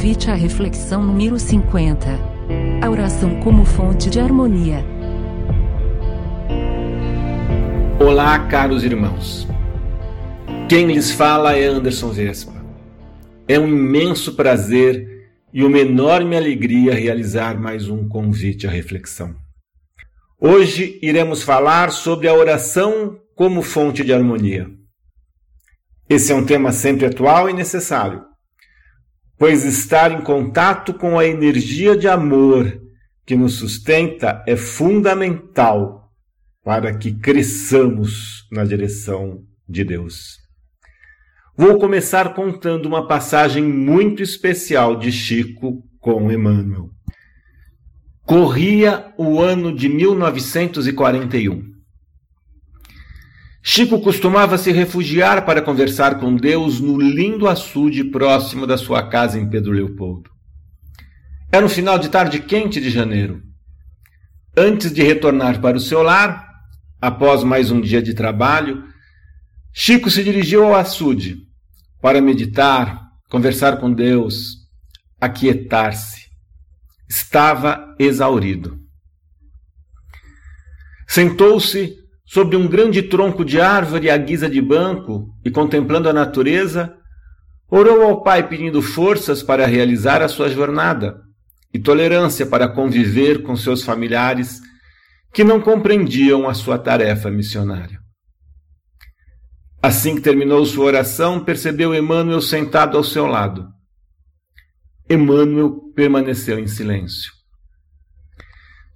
Convite à reflexão número 50. A oração como fonte de harmonia. Olá, caros irmãos. Quem lhes fala é Anderson Vespa. É um imenso prazer e uma enorme alegria realizar mais um convite à reflexão. Hoje iremos falar sobre a oração como fonte de harmonia. Esse é um tema sempre atual e necessário, pois estar em contato com a energia de amor que nos sustenta é fundamental para que cresçamos na direção de Deus. Vou começar contando uma passagem muito especial de Chico com Emmanuel. Corria o ano de 1941. Chico costumava se refugiar para conversar com Deus no lindo açude próximo da sua casa em Pedro Leopoldo. Era um final de tarde quente de janeiro. Antes de retornar para o seu lar, após mais um dia de trabalho, Chico se dirigiu ao açude para meditar, conversar com Deus, aquietar-se. Estava exaurido. Sentou-se sobre um grande tronco de árvore à guisa de banco e contemplando a natureza, orou ao Pai pedindo forças para realizar a sua jornada e tolerância para conviver com seus familiares que não compreendiam a sua tarefa missionária. Assim que terminou sua oração, percebeu Emmanuel sentado ao seu lado. Emmanuel permaneceu em silêncio.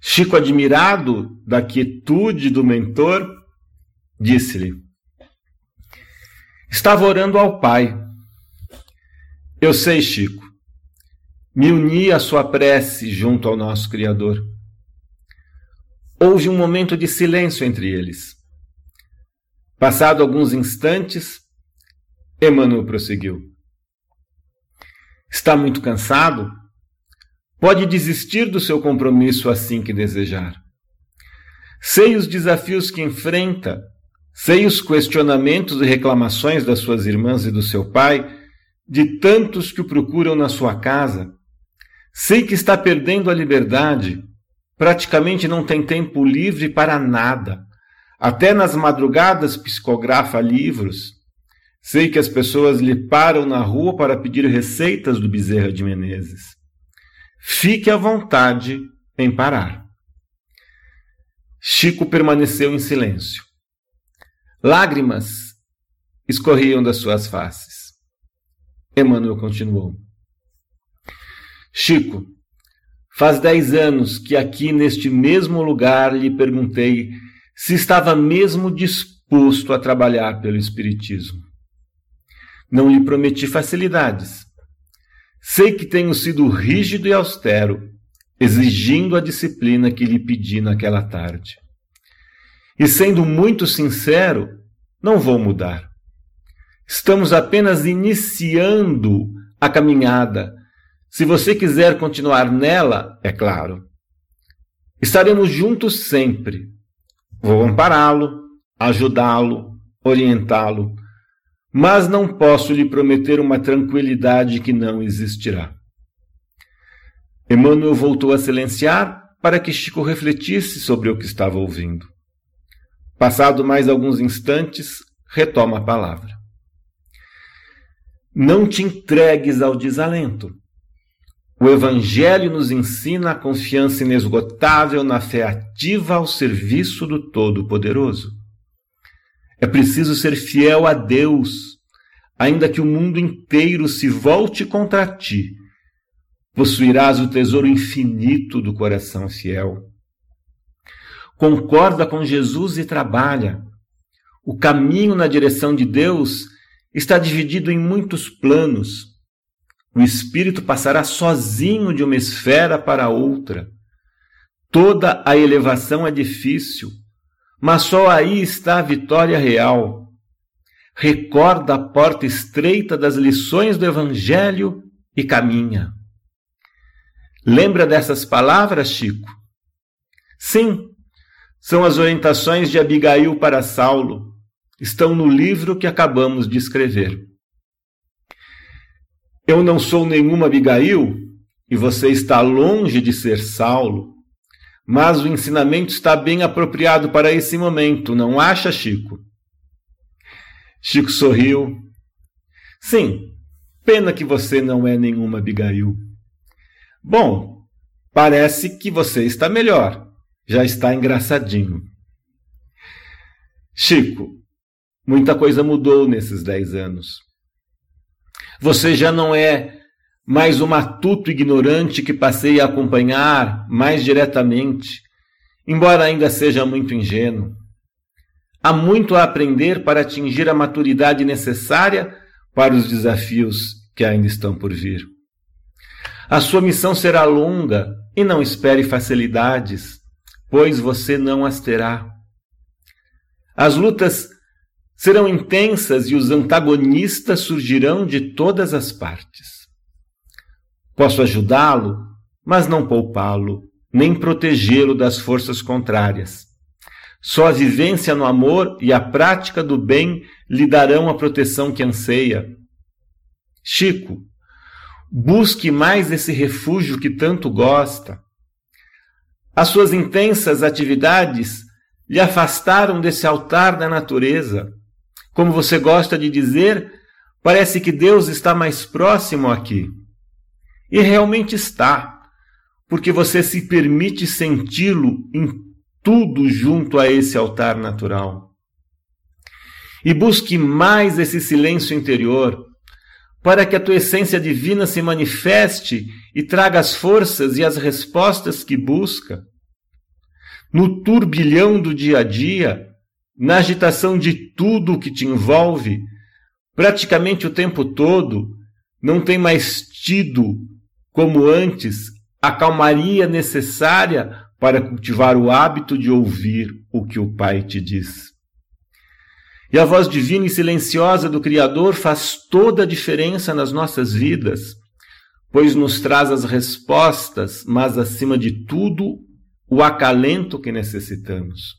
Chico, admirado da quietude do mentor, disse-lhe: Estava orando ao Pai. Eu sei, Chico. Me uni à sua prece junto ao nosso Criador. Houve um momento de silêncio entre eles. Passado alguns instantes, Emmanuel prosseguiu: Está muito cansado? Pode desistir do seu compromisso assim que desejar. Sei os desafios que enfrenta, sei os questionamentos e reclamações das suas irmãs e do seu pai, de tantos que o procuram na sua casa. Sei que está perdendo a liberdade, praticamente não tem tempo livre para nada. Até nas madrugadas psicografa livros. Sei que as pessoas lhe param na rua para pedir receitas do Bezerra de Menezes. Fique à vontade em parar. Chico permaneceu em silêncio. Lágrimas escorriam das suas faces. Emmanuel continuou. Chico, faz dez anos que aqui neste mesmo lugar lhe perguntei se estava mesmo disposto a trabalhar pelo Espiritismo. Não lhe prometi facilidades, Sei que tenho sido rígido e austero, exigindo a disciplina que lhe pedi naquela tarde. E sendo muito sincero, não vou mudar. Estamos apenas iniciando a caminhada. Se você quiser continuar nela, é claro. Estaremos juntos sempre. Vou ampará-lo, ajudá-lo, orientá-lo mas não posso lhe prometer uma tranquilidade que não existirá. Emmanuel voltou a silenciar para que Chico refletisse sobre o que estava ouvindo. Passado mais alguns instantes, retoma a palavra. Não te entregues ao desalento. O Evangelho nos ensina a confiança inesgotável na fé ativa ao serviço do Todo-Poderoso. É preciso ser fiel a Deus, ainda que o mundo inteiro se volte contra ti. Possuirás o tesouro infinito do coração fiel. Concorda com Jesus e trabalha. O caminho na direção de Deus está dividido em muitos planos. O espírito passará sozinho de uma esfera para outra. Toda a elevação é difícil mas só aí está a vitória real. Recorda a porta estreita das lições do Evangelho e caminha. Lembra dessas palavras, Chico? Sim, são as orientações de Abigail para Saulo. Estão no livro que acabamos de escrever. Eu não sou nenhuma Abigail e você está longe de ser Saulo, mas o ensinamento está bem apropriado para esse momento, não acha, Chico? Chico sorriu. Sim, pena que você não é nenhuma Abigail. Bom, parece que você está melhor, já está engraçadinho. Chico, muita coisa mudou nesses dez anos. Você já não é mais o matuto ignorante que passei a acompanhar mais diretamente, embora ainda seja muito ingênuo. Há muito a aprender para atingir a maturidade necessária para os desafios que ainda estão por vir. A sua missão será longa e não espere facilidades, pois você não as terá. As lutas serão intensas e os antagonistas surgirão de todas as partes. Posso ajudá-lo, mas não poupá-lo, nem protegê-lo das forças contrárias. Só a vivência no amor e a prática do bem lhe darão a proteção que anseia. Chico, busque mais esse refúgio que tanto gosta. As suas intensas atividades lhe afastaram desse altar da natureza. Como você gosta de dizer, parece que Deus está mais próximo aqui. E realmente está, porque você se permite senti-lo em tudo junto a esse altar natural. E busque mais esse silêncio interior, para que a tua essência divina se manifeste e traga as forças e as respostas que busca. No turbilhão do dia a dia, na agitação de tudo o que te envolve, praticamente o tempo todo, não tem mais tido, como antes, a calmaria necessária para cultivar o hábito de ouvir o que o Pai te diz. E a voz divina e silenciosa do Criador faz toda a diferença nas nossas vidas, pois nos traz as respostas, mas acima de tudo, o acalento que necessitamos.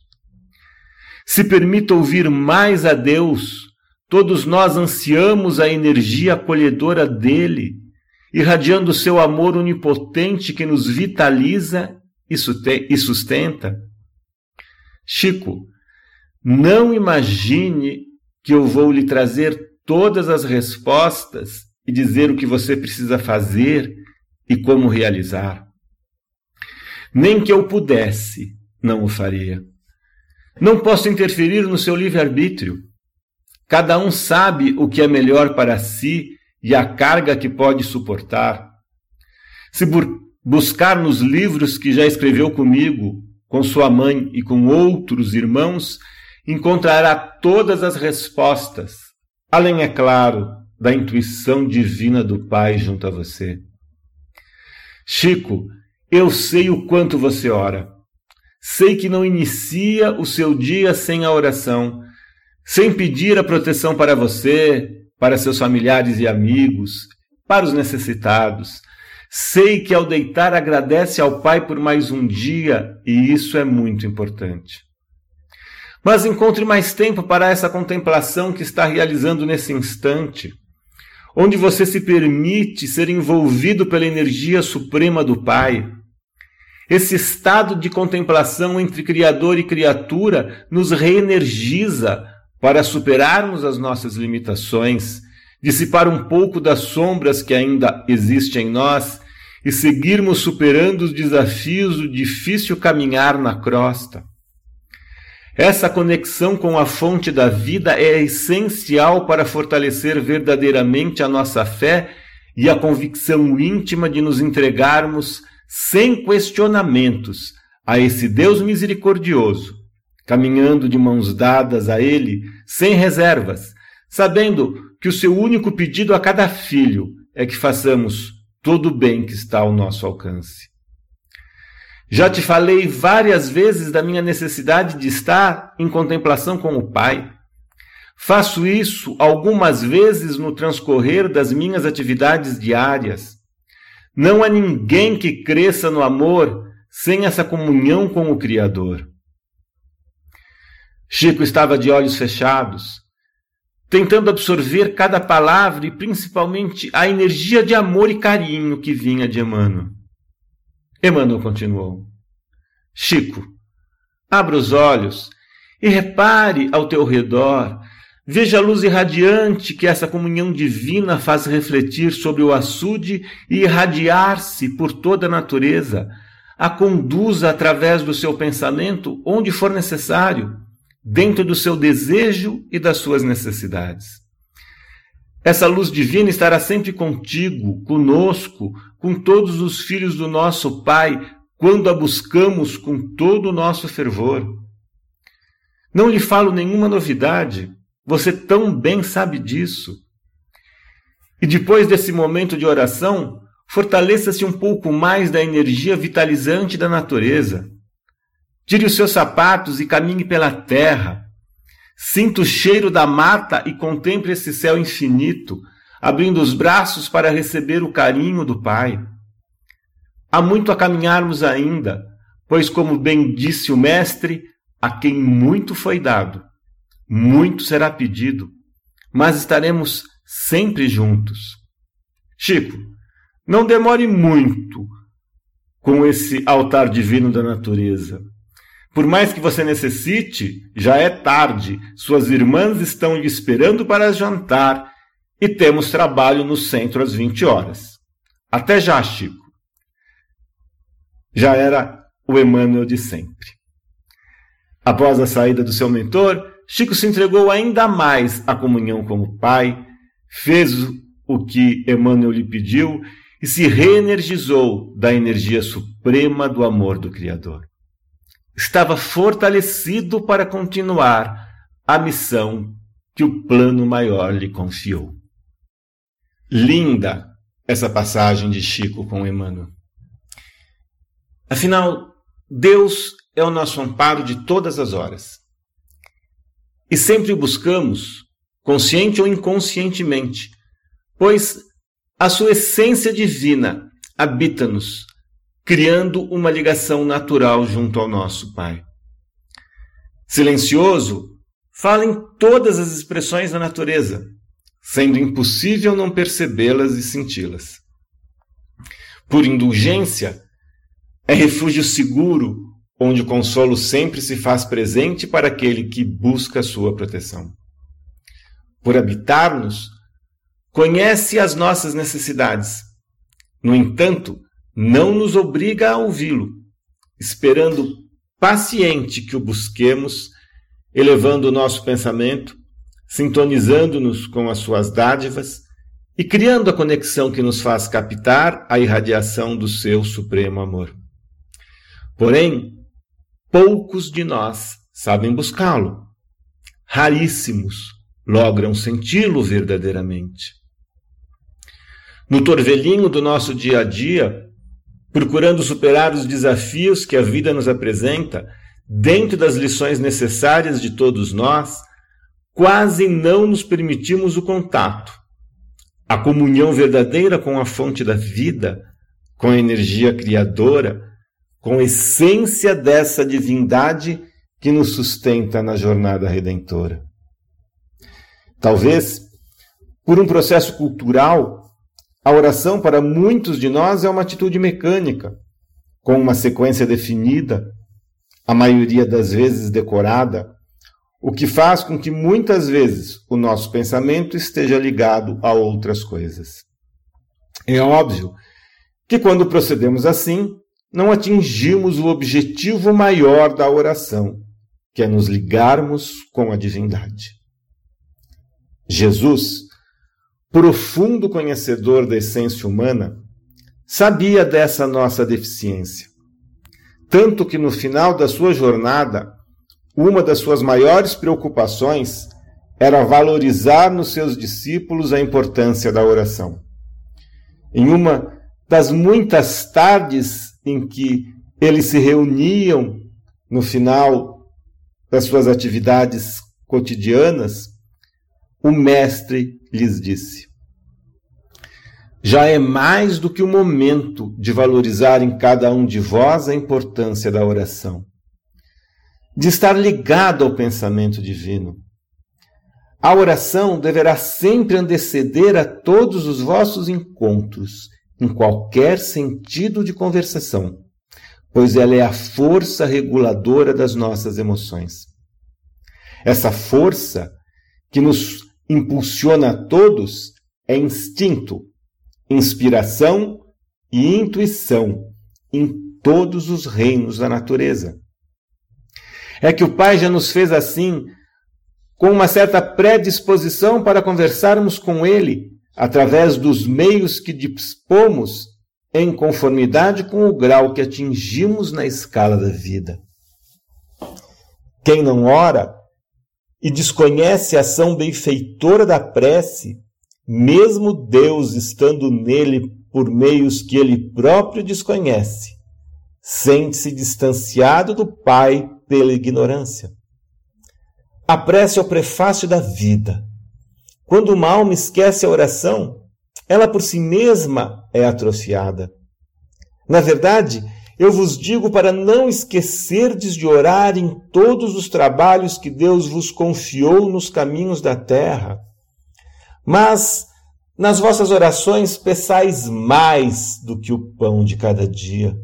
Se permita ouvir mais a Deus. Todos nós ansiamos a energia acolhedora dele, irradiando o seu amor onipotente que nos vitaliza e sustenta. Chico, não imagine que eu vou lhe trazer todas as respostas e dizer o que você precisa fazer e como realizar. Nem que eu pudesse, não o faria. Não posso interferir no seu livre-arbítrio. Cada um sabe o que é melhor para si e a carga que pode suportar. Se bu buscar nos livros que já escreveu comigo, com sua mãe e com outros irmãos, encontrará todas as respostas, além, é claro, da intuição divina do Pai junto a você. Chico, eu sei o quanto você ora. Sei que não inicia o seu dia sem a oração, sem pedir a proteção para você, para seus familiares e amigos, para os necessitados. Sei que ao deitar agradece ao Pai por mais um dia, e isso é muito importante. Mas encontre mais tempo para essa contemplação que está realizando nesse instante, onde você se permite ser envolvido pela energia suprema do Pai esse estado de contemplação entre Criador e criatura nos reenergiza para superarmos as nossas limitações, dissipar um pouco das sombras que ainda existem em nós e seguirmos superando os desafios do difícil caminhar na crosta. Essa conexão com a fonte da vida é essencial para fortalecer verdadeiramente a nossa fé e a convicção íntima de nos entregarmos sem questionamentos, a esse Deus misericordioso, caminhando de mãos dadas a Ele, sem reservas, sabendo que o seu único pedido a cada filho é que façamos todo o bem que está ao nosso alcance. Já te falei várias vezes da minha necessidade de estar em contemplação com o Pai. Faço isso algumas vezes no transcorrer das minhas atividades diárias. Não há ninguém que cresça no amor sem essa comunhão com o Criador. Chico estava de olhos fechados. tentando absorver cada palavra e principalmente a energia de amor e carinho que vinha de Emmanuel. Emmanuel continuou: Chico, abra os olhos e repare ao teu redor. Veja a luz irradiante que essa comunhão divina faz refletir sobre o açude e irradiar-se por toda a natureza. A conduza através do seu pensamento onde for necessário dentro do seu desejo e das suas necessidades. Essa luz divina estará sempre contigo, conosco, com todos os filhos do nosso Pai, quando a buscamos com todo o nosso fervor. Não lhe falo nenhuma novidade, você tão bem sabe disso. E depois desse momento de oração, fortaleça-se um pouco mais da energia vitalizante da natureza. Tire os seus sapatos e caminhe pela terra. Sinta o cheiro da mata e contemple esse céu infinito, abrindo os braços para receber o carinho do Pai. Há muito a caminharmos ainda, pois, como bem disse o Mestre, a quem muito foi dado, muito será pedido, mas estaremos sempre juntos. Chico, não demore muito com esse altar divino da natureza. Por mais que você necessite, já é tarde. Suas irmãs estão lhe esperando para jantar e temos trabalho no centro às 20 horas. Até já, Chico. Já era o Emmanuel de sempre. Após a saída do seu mentor, Chico se entregou ainda mais à comunhão com o Pai, fez o que Emmanuel lhe pediu e se reenergizou da energia suprema do amor do Criador estava fortalecido para continuar a missão que o plano maior lhe confiou. Linda essa passagem de Chico com Emmanuel. Afinal, Deus é o nosso amparo de todas as horas. E sempre o buscamos, consciente ou inconscientemente, pois a sua essência divina habita-nos criando uma ligação natural junto ao nosso Pai. Silencioso, fala em todas as expressões da natureza, sendo impossível não percebê-las e senti-las. Por indulgência, é refúgio seguro, onde o consolo sempre se faz presente para aquele que busca a sua proteção. Por habitar-nos, conhece as nossas necessidades. No entanto, não nos obriga a ouvi-lo, esperando paciente que o busquemos, elevando o nosso pensamento, sintonizando-nos com as suas dádivas e criando a conexão que nos faz captar a irradiação do seu supremo amor. Porém, poucos de nós sabem buscá-lo. Raríssimos logram senti-lo verdadeiramente. No torvelinho do nosso dia a dia, procurando superar os desafios que a vida nos apresenta, dentro das lições necessárias de todos nós, quase não nos permitimos o contato, a comunhão verdadeira com a fonte da vida, com a energia criadora, com a essência dessa divindade que nos sustenta na jornada redentora. Talvez, por um processo cultural, a oração, para muitos de nós, é uma atitude mecânica, com uma sequência definida, a maioria das vezes decorada, o que faz com que muitas vezes o nosso pensamento esteja ligado a outras coisas. É óbvio que quando procedemos assim, não atingimos o objetivo maior da oração, que é nos ligarmos com a divindade. Jesus profundo conhecedor da essência humana, sabia dessa nossa deficiência. Tanto que no final da sua jornada, uma das suas maiores preocupações era valorizar nos seus discípulos a importância da oração. Em uma das muitas tardes em que eles se reuniam no final das suas atividades cotidianas, o Mestre lhes disse: Já é mais do que o momento de valorizar em cada um de vós a importância da oração, de estar ligado ao pensamento divino. A oração deverá sempre anteceder a todos os vossos encontros, em qualquer sentido de conversação, pois ela é a força reguladora das nossas emoções. Essa força que nos impulsiona a todos é instinto, inspiração e intuição em todos os reinos da natureza. É que o Pai já nos fez assim, com uma certa predisposição para conversarmos com Ele, através dos meios que dispomos em conformidade com o grau que atingimos na escala da vida. Quem não ora e desconhece a ação benfeitora da prece, mesmo Deus estando nele por meios que ele próprio desconhece, sente-se distanciado do Pai pela ignorância. A prece é o prefácio da vida. Quando uma alma esquece a oração, ela por si mesma é atrofiada. Na verdade, eu vos digo para não esquecerdes de orar em todos os trabalhos que Deus vos confiou nos caminhos da terra. Mas nas vossas orações peçais mais do que o pão de cada dia.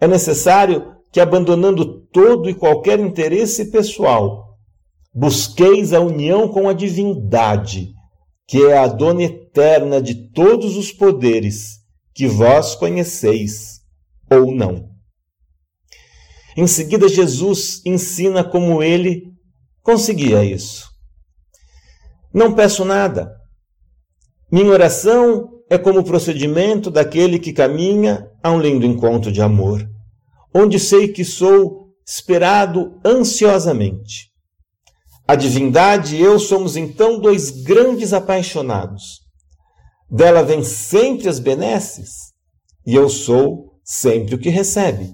É necessário que, abandonando todo e qualquer interesse pessoal, busqueis a união com a divindade, que é a dona eterna de todos os poderes, que vós conheceis ou não. Em seguida, Jesus ensina como ele conseguia isso. Não peço nada. Minha oração é como o procedimento daquele que caminha a um lindo encontro de amor, onde sei que sou esperado ansiosamente. A divindade e eu somos então dois grandes apaixonados. Dela vem sempre as benesses e eu sou sempre o que recebe.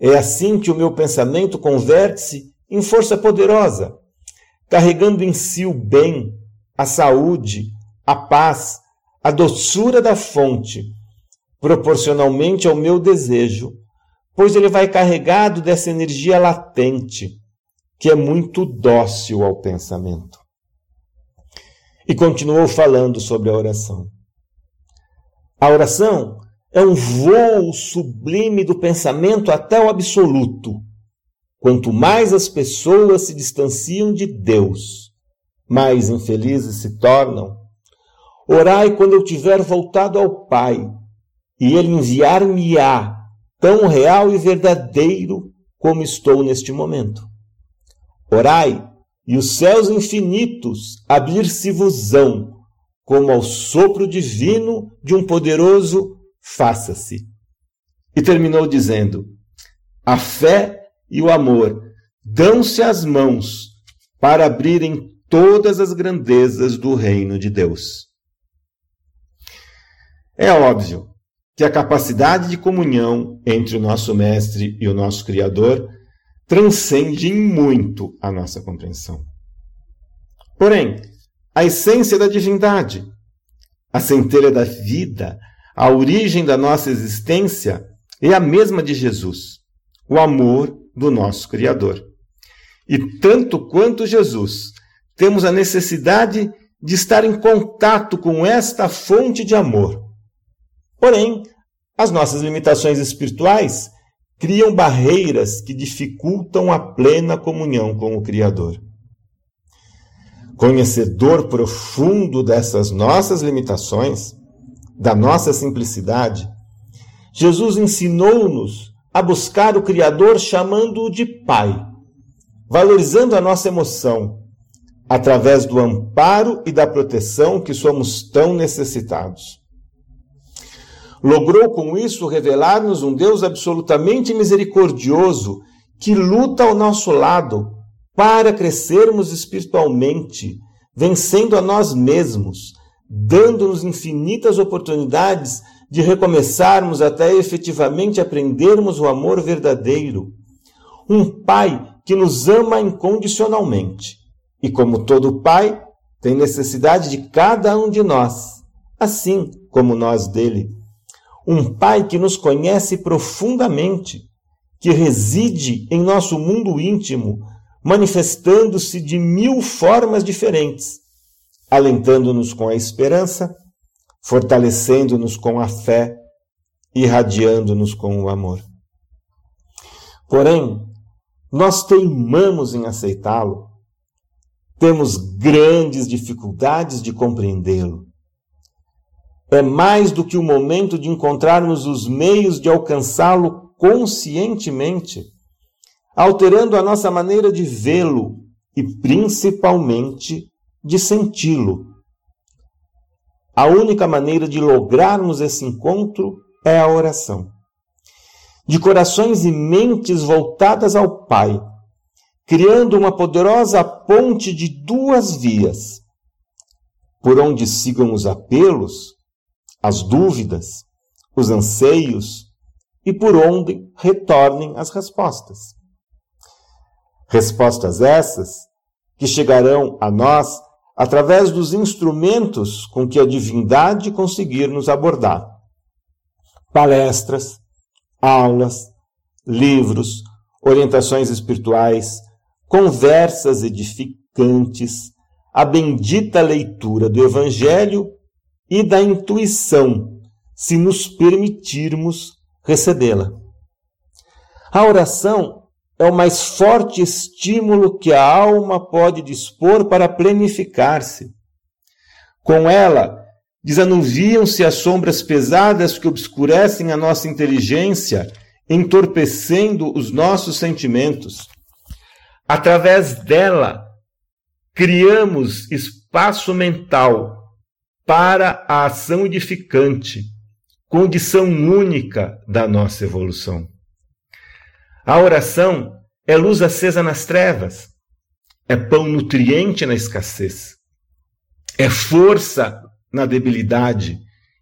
É assim que o meu pensamento converte-se em força poderosa, carregando em si o bem, a saúde, a paz, a doçura da fonte, proporcionalmente ao meu desejo, pois ele vai carregado dessa energia latente que é muito dócil ao pensamento. E continuou falando sobre a oração. A oração é um voo sublime do pensamento até o absoluto. Quanto mais as pessoas se distanciam de Deus, mais infelizes se tornam. Orai quando eu tiver voltado ao Pai, e Ele enviar-me-á tão real e verdadeiro como estou neste momento. Orai, e os céus infinitos abrir-se-vosão, como ao sopro divino de um poderoso faça-se. E terminou dizendo: A fé e o amor dão-se as mãos para abrirem todas as grandezas do reino de Deus. É óbvio que a capacidade de comunhão entre o nosso Mestre e o nosso Criador transcende muito a nossa compreensão. Porém, a essência da divindade, a centelha da vida, a origem da nossa existência é a mesma de Jesus, o amor do nosso Criador. E tanto quanto Jesus, temos a necessidade de estar em contato com esta fonte de amor. Porém, as nossas limitações espirituais criam barreiras que dificultam a plena comunhão com o Criador. Conhecedor profundo dessas nossas limitações, da nossa simplicidade, Jesus ensinou-nos a buscar o Criador chamando-o de Pai, valorizando a nossa emoção, através do amparo e da proteção que somos tão necessitados. Logrou com isso revelar-nos um Deus absolutamente misericordioso que luta ao nosso lado para crescermos espiritualmente, vencendo a nós mesmos, dando-nos infinitas oportunidades de recomeçarmos até efetivamente aprendermos o amor verdadeiro. Um Pai que nos ama incondicionalmente e, como todo Pai, tem necessidade de cada um de nós, assim como nós dele um Pai que nos conhece profundamente, que reside em nosso mundo íntimo, manifestando-se de mil formas diferentes, alentando-nos com a esperança, fortalecendo-nos com a fé, irradiando-nos com o amor. Porém, nós teimamos em aceitá-lo, temos grandes dificuldades de compreendê-lo. É mais do que o momento de encontrarmos os meios de alcançá-lo conscientemente, alterando a nossa maneira de vê-lo e principalmente de senti-lo. A única maneira de lograrmos esse encontro é a oração de corações e mentes voltadas ao Pai, criando uma poderosa ponte de duas vias, por onde sigam os apelos, as dúvidas, os anseios e por onde retornem as respostas. Respostas essas que chegarão a nós através dos instrumentos com que a divindade conseguir nos abordar. Palestras, aulas, livros, orientações espirituais, conversas edificantes, a bendita leitura do Evangelho e da intuição, se nos permitirmos recebê-la. A oração é o mais forte estímulo que a alma pode dispor para planificar-se. Com ela, Desanuviam-se as sombras pesadas que obscurecem a nossa inteligência, entorpecendo os nossos sentimentos. Através dela, criamos espaço mental para a ação edificante, condição única da nossa evolução. A oração é luz acesa nas trevas, é pão nutriente na escassez, é força na debilidade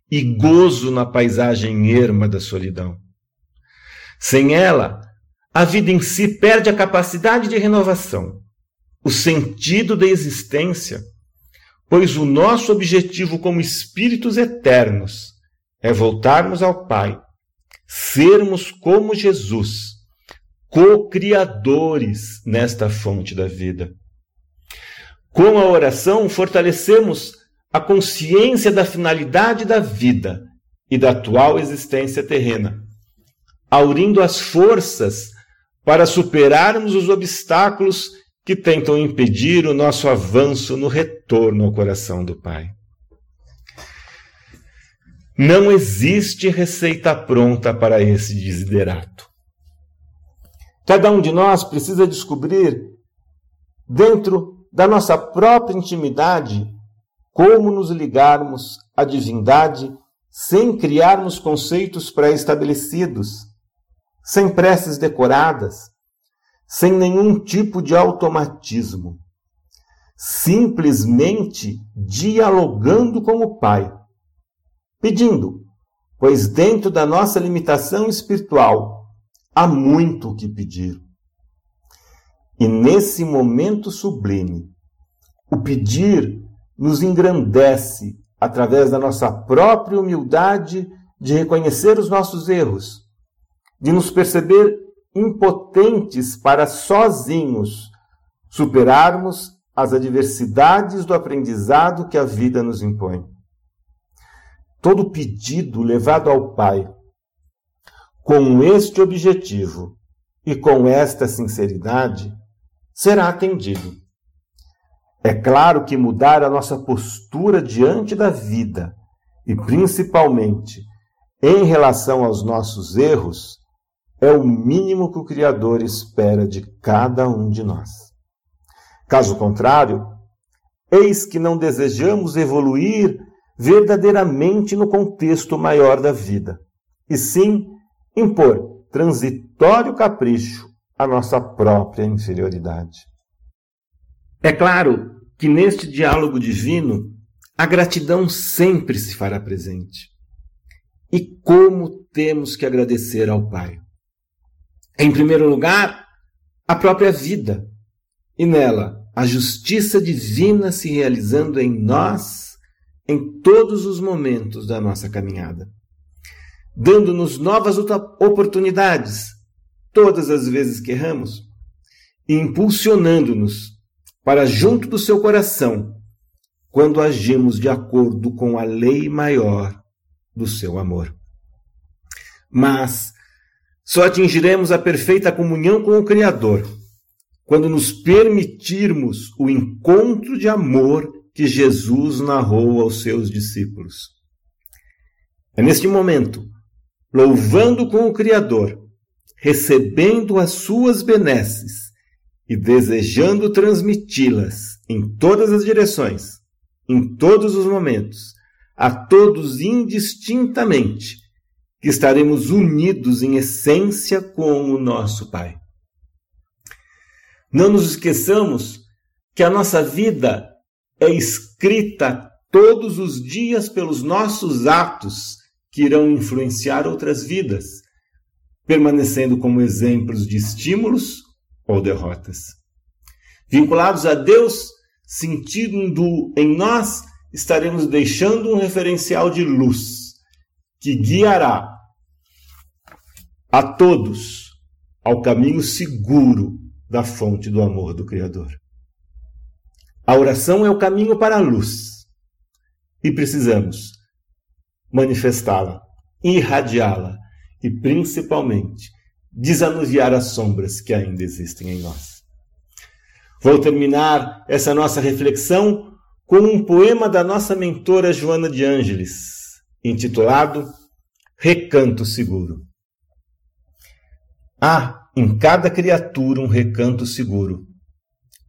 e gozo na paisagem erma da solidão. Sem ela, a vida em si perde a capacidade de renovação, o sentido da existência, pois o nosso objetivo como espíritos eternos é voltarmos ao Pai, sermos como Jesus, co-criadores nesta fonte da vida. Com a oração, fortalecemos a consciência da finalidade da vida e da atual existência terrena, aurindo as forças para superarmos os obstáculos que tentam impedir o nosso avanço no retorno ao coração do Pai. Não existe receita pronta para esse desiderato. Cada um de nós precisa descobrir, dentro da nossa própria intimidade, como nos ligarmos à divindade sem criarmos conceitos pré-estabelecidos, sem preces decoradas, sem nenhum tipo de automatismo, simplesmente dialogando com o Pai, pedindo, pois dentro da nossa limitação espiritual há muito o que pedir. E nesse momento sublime, o pedir nos engrandece através da nossa própria humildade de reconhecer os nossos erros, de nos perceber impotentes para sozinhos superarmos as adversidades do aprendizado que a vida nos impõe. Todo pedido levado ao Pai com este objetivo e com esta sinceridade será atendido. É claro que mudar a nossa postura diante da vida e principalmente em relação aos nossos erros é o mínimo que o Criador espera de cada um de nós. Caso contrário, eis que não desejamos evoluir verdadeiramente no contexto maior da vida, e sim impor transitório capricho à nossa própria inferioridade. É claro que neste diálogo divino a gratidão sempre se fará presente. E como temos que agradecer ao Pai? Em primeiro lugar, a própria vida, e nela a justiça divina se realizando em nós em todos os momentos da nossa caminhada, dando-nos novas oportunidades todas as vezes que erramos e impulsionando-nos para junto do seu coração quando agimos de acordo com a lei maior do seu amor. Mas só atingiremos a perfeita comunhão com o Criador quando nos permitirmos o encontro de amor que Jesus narrou aos seus discípulos. É neste momento, louvando com o Criador, recebendo as suas benesses e desejando transmiti-las em todas as direções, em todos os momentos, a todos indistintamente, que estaremos unidos em essência com o nosso Pai. Não nos esqueçamos que a nossa vida é escrita todos os dias pelos nossos atos que irão influenciar outras vidas, permanecendo como exemplos de estímulos ou derrotas. Vinculados a Deus, sentindo em nós, estaremos deixando um referencial de luz que guiará a todos ao caminho seguro da fonte do amor do Criador. A oração é o caminho para a luz e precisamos manifestá-la, irradiá-la e, principalmente, desanuviar as sombras que ainda existem em nós. Vou terminar essa nossa reflexão com um poema da nossa mentora Joana de Ângeles, intitulado Recanto Seguro. Há em cada criatura um recanto seguro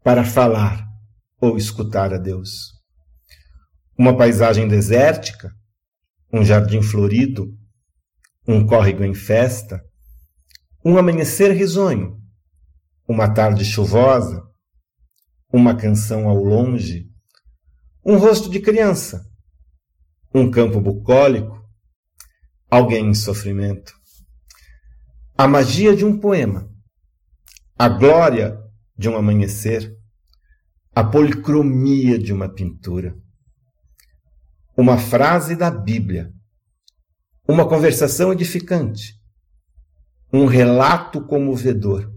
para falar ou escutar a Deus. Uma paisagem desértica, um jardim florido, um córrego em festa, um amanhecer risonho, uma tarde chuvosa, uma canção ao longe, um rosto de criança, um campo bucólico, alguém em sofrimento. A magia de um poema, a glória de um amanhecer, a policromia de uma pintura, uma frase da Bíblia, uma conversação edificante, um relato comovedor,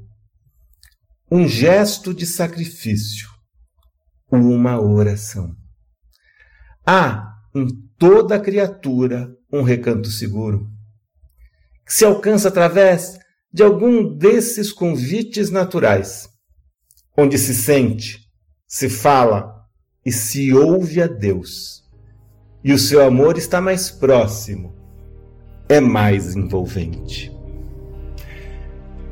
um gesto de sacrifício, uma oração. Há em toda criatura um recanto seguro, que se alcança através de algum desses convites naturais, onde se sente se fala e se ouve a Deus, e o seu amor está mais próximo, é mais envolvente.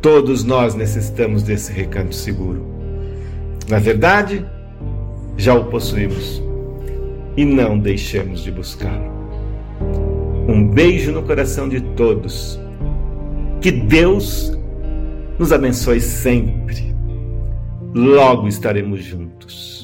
Todos nós necessitamos desse recanto seguro. Na verdade, já o possuímos e não deixemos de buscá-lo. Um beijo no coração de todos. Que Deus nos abençoe sempre logo estaremos juntos.